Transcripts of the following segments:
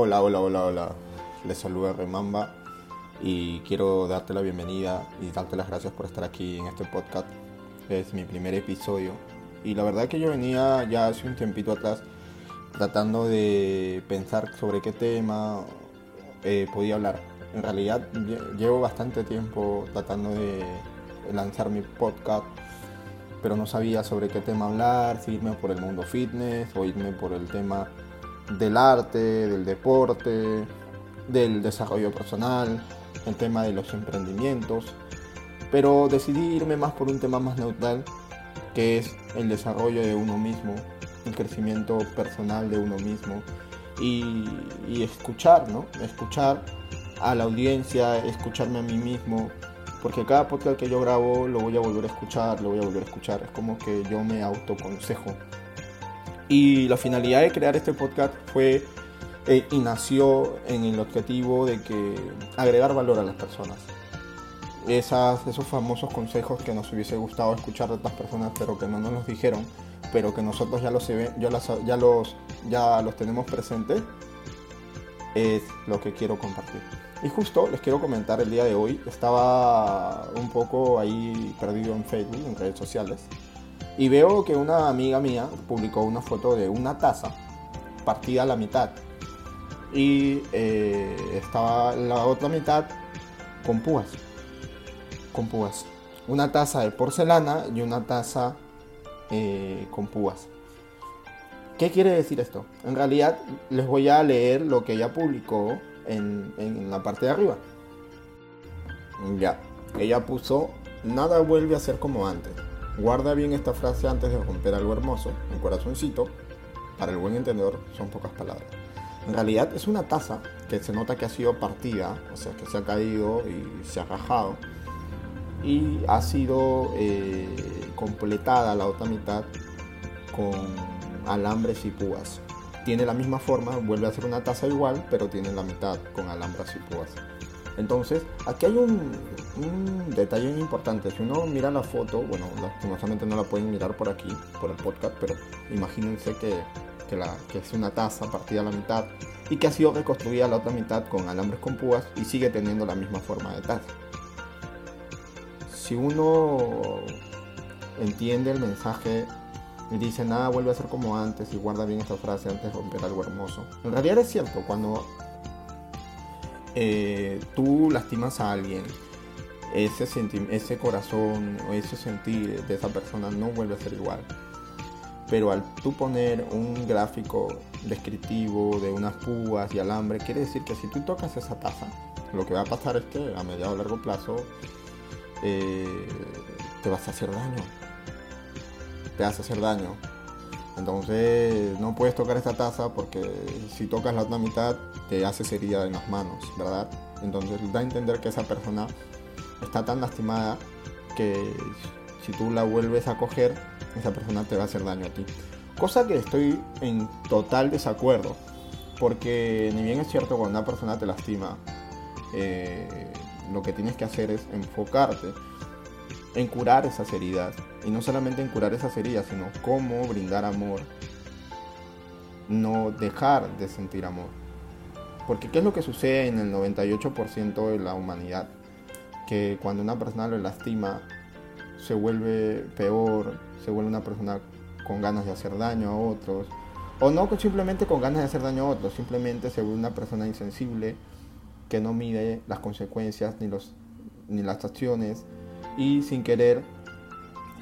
Hola, hola, hola, hola. Les saluda Remamba y quiero darte la bienvenida y darte las gracias por estar aquí en este podcast. Es mi primer episodio y la verdad que yo venía ya hace un tiempito atrás tratando de pensar sobre qué tema eh, podía hablar. En realidad llevo bastante tiempo tratando de lanzar mi podcast, pero no sabía sobre qué tema hablar, si irme por el mundo fitness o irme por el tema del arte, del deporte, del desarrollo personal, el tema de los emprendimientos, pero decidí irme más por un tema más neutral, que es el desarrollo de uno mismo, el crecimiento personal de uno mismo y, escuchar, ¿no? Escuchar a la audiencia, escucharme a mí mismo, porque cada podcast que yo grabo lo voy a volver a escuchar, lo voy a volver a escuchar, es como que yo me autoconsejo. Y la finalidad de crear este podcast fue eh, y nació en el objetivo de que agregar valor a las personas. Esas, esos famosos consejos que nos hubiese gustado escuchar de otras personas, pero que no nos los dijeron, pero que nosotros ya los, ya los, ya los, ya los tenemos presentes, es lo que quiero compartir. Y justo les quiero comentar el día de hoy, estaba un poco ahí perdido en Facebook, en redes sociales, y veo que una amiga mía publicó una foto de una taza partida a la mitad. Y eh, estaba la otra mitad con púas. Con púas. Una taza de porcelana y una taza eh, con púas. ¿Qué quiere decir esto? En realidad les voy a leer lo que ella publicó en, en la parte de arriba. Ya, ella puso, nada vuelve a ser como antes. Guarda bien esta frase antes de romper algo hermoso, un corazoncito. Para el buen entendedor son pocas palabras. En realidad es una taza que se nota que ha sido partida, o sea que se ha caído y se ha rajado. Y ha sido eh, completada la otra mitad con alambres y púas. Tiene la misma forma, vuelve a ser una taza igual, pero tiene la mitad con alambres y púas. Entonces, aquí hay un, detalle importante. Si uno mira la foto, bueno, lastimosamente no la pueden mirar por aquí, por el podcast, pero imagínense que, que es una taza partida a la mitad y que ha sido reconstruida la otra mitad con alambres con púas y sigue teniendo la misma forma de taza. Si uno entiende el mensaje y dice nada vuelve a ser como antes y guarda bien esta frase antes de romper algo hermoso. En realidad es cierto, cuando eh, tú lastimas a alguien, ese, ese corazón o ese sentir de esa persona no vuelve a ser igual. Pero al tú poner un gráfico descriptivo de unas púas y alambre, quiere decir que si tú tocas esa taza, lo que va a pasar es que a mediado o largo plazo eh, te vas a hacer daño. Te vas a hacer daño. Entonces no puedes tocar esta taza porque si tocas la otra mitad te hace herida en las manos, ¿verdad? Entonces da a entender que esa persona está tan lastimada que si tú la vuelves a coger, esa persona te va a hacer daño a ti. Cosa que estoy en total desacuerdo, porque ni bien es cierto cuando una persona te lastima, eh, lo que tienes que hacer es enfocarte en curar esas heridas. Y no solamente en curar esas heridas, sino cómo brindar amor. No dejar de sentir amor. Porque ¿qué es lo que sucede en el 98% de la humanidad? Que cuando una persona lo lastima, se vuelve peor, se vuelve una persona con ganas de hacer daño a otros. O no simplemente con ganas de hacer daño a otros, simplemente se vuelve una persona insensible que no mide las consecuencias ni, los, ni las acciones y sin querer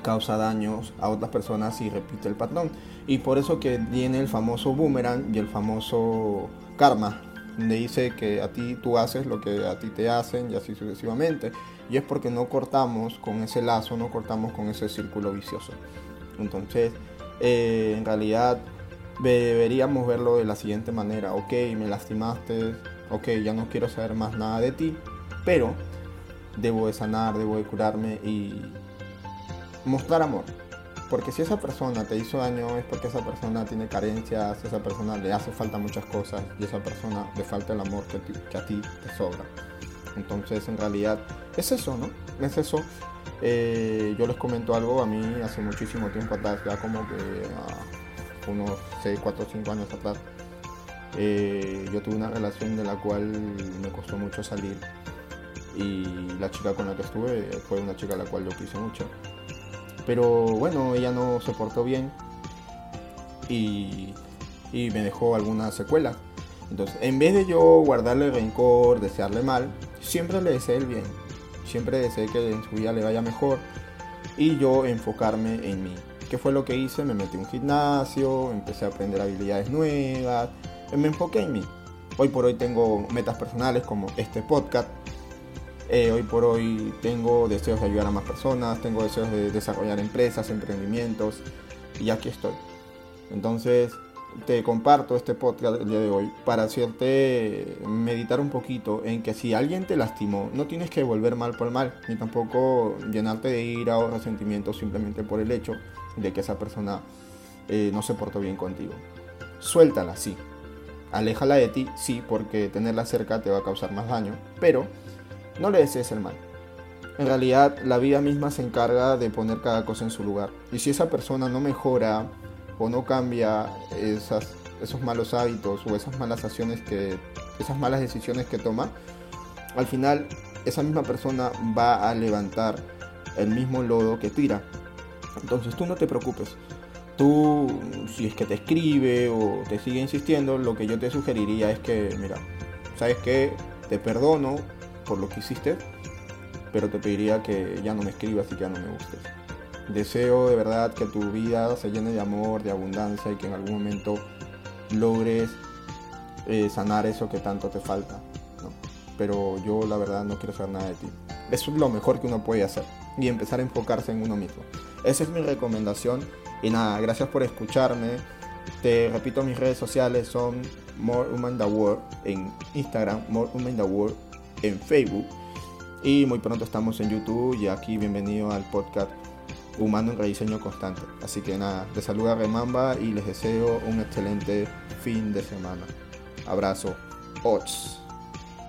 causa daños a otras personas y repite el patrón. Y por eso que viene el famoso boomerang y el famoso karma, donde dice que a ti tú haces lo que a ti te hacen y así sucesivamente. Y es porque no cortamos con ese lazo, no cortamos con ese círculo vicioso. Entonces, eh, en realidad deberíamos verlo de la siguiente manera. Ok, me lastimaste, ok, ya no quiero saber más nada de ti, pero debo de sanar, debo de curarme y mostrar amor. Porque si esa persona te hizo daño es porque esa persona tiene carencias, esa persona le hace falta muchas cosas y esa persona le falta el amor que, a ti te sobra. Entonces en realidad es eso, ¿no? Es eso. Eh, yo les comento algo, a mí hace muchísimo tiempo atrás, ya como que unos 6, 4, 5 años atrás, Eh, yo tuve una relación de la cual me costó mucho salir y la chica con la que estuve fue una chica a la cual yo quise mucho. Pero bueno, ella no se portó bien y, y me dejó alguna secuela. Entonces, en vez de yo guardarle rencor, desearle mal, siempre le deseé el bien. Siempre deseé que en su vida le vaya mejor y yo enfocarme en mí. ¿Qué fue lo que hice? Me metí en un gimnasio, empecé a aprender habilidades nuevas, me enfoqué en mí. Hoy por hoy tengo metas personales como este podcast. Eh, hoy por hoy tengo deseos de ayudar a más personas, tengo deseos de desarrollar empresas, emprendimientos y aquí estoy. Entonces, te comparto este podcast el día de hoy para hacerte meditar un poquito en que si alguien te lastimó, no tienes que volver mal por mal, ni tampoco llenarte de ira o resentimiento simplemente por el hecho de que esa persona eh, no se portó bien contigo. Suéltala, sí. Aléjala de ti, sí, porque tenerla cerca te va a causar más daño, pero no le desees el mal. En realidad, la vida misma se encarga de poner cada cosa en su lugar. Y si esa persona no mejora, o no cambia esas, esos malos hábitos o esas malas acciones que, esas malas decisiones que toma, al final esa misma persona va a levantar el mismo lodo que tira. Entonces tú no te preocupes. Tú, si es que te escribe o te sigue insistiendo, lo que yo te sugeriría es que, mira, ¿sabes qué? Te perdono por lo que hiciste, pero te pediría que ya no me escribas y que ya no me gustes. Deseo de verdad que tu vida se llene de amor, de abundancia y que en algún momento logres eh, sanar eso que tanto te falta. Pero yo la verdad no quiero saber nada de ti. Eso es lo mejor que uno puede hacer y empezar a enfocarse en uno mismo. Esa es mi recomendación y nada, gracias por escucharme. Te repito, mis redes sociales son More Human the World en Instagram, More Human the World en Facebook y muy pronto estamos en YouTube y aquí bienvenido al podcast humano en rediseño constante. Así que nada, les saluda Remamba y les deseo un excelente fin de semana. Abrazo. Ots.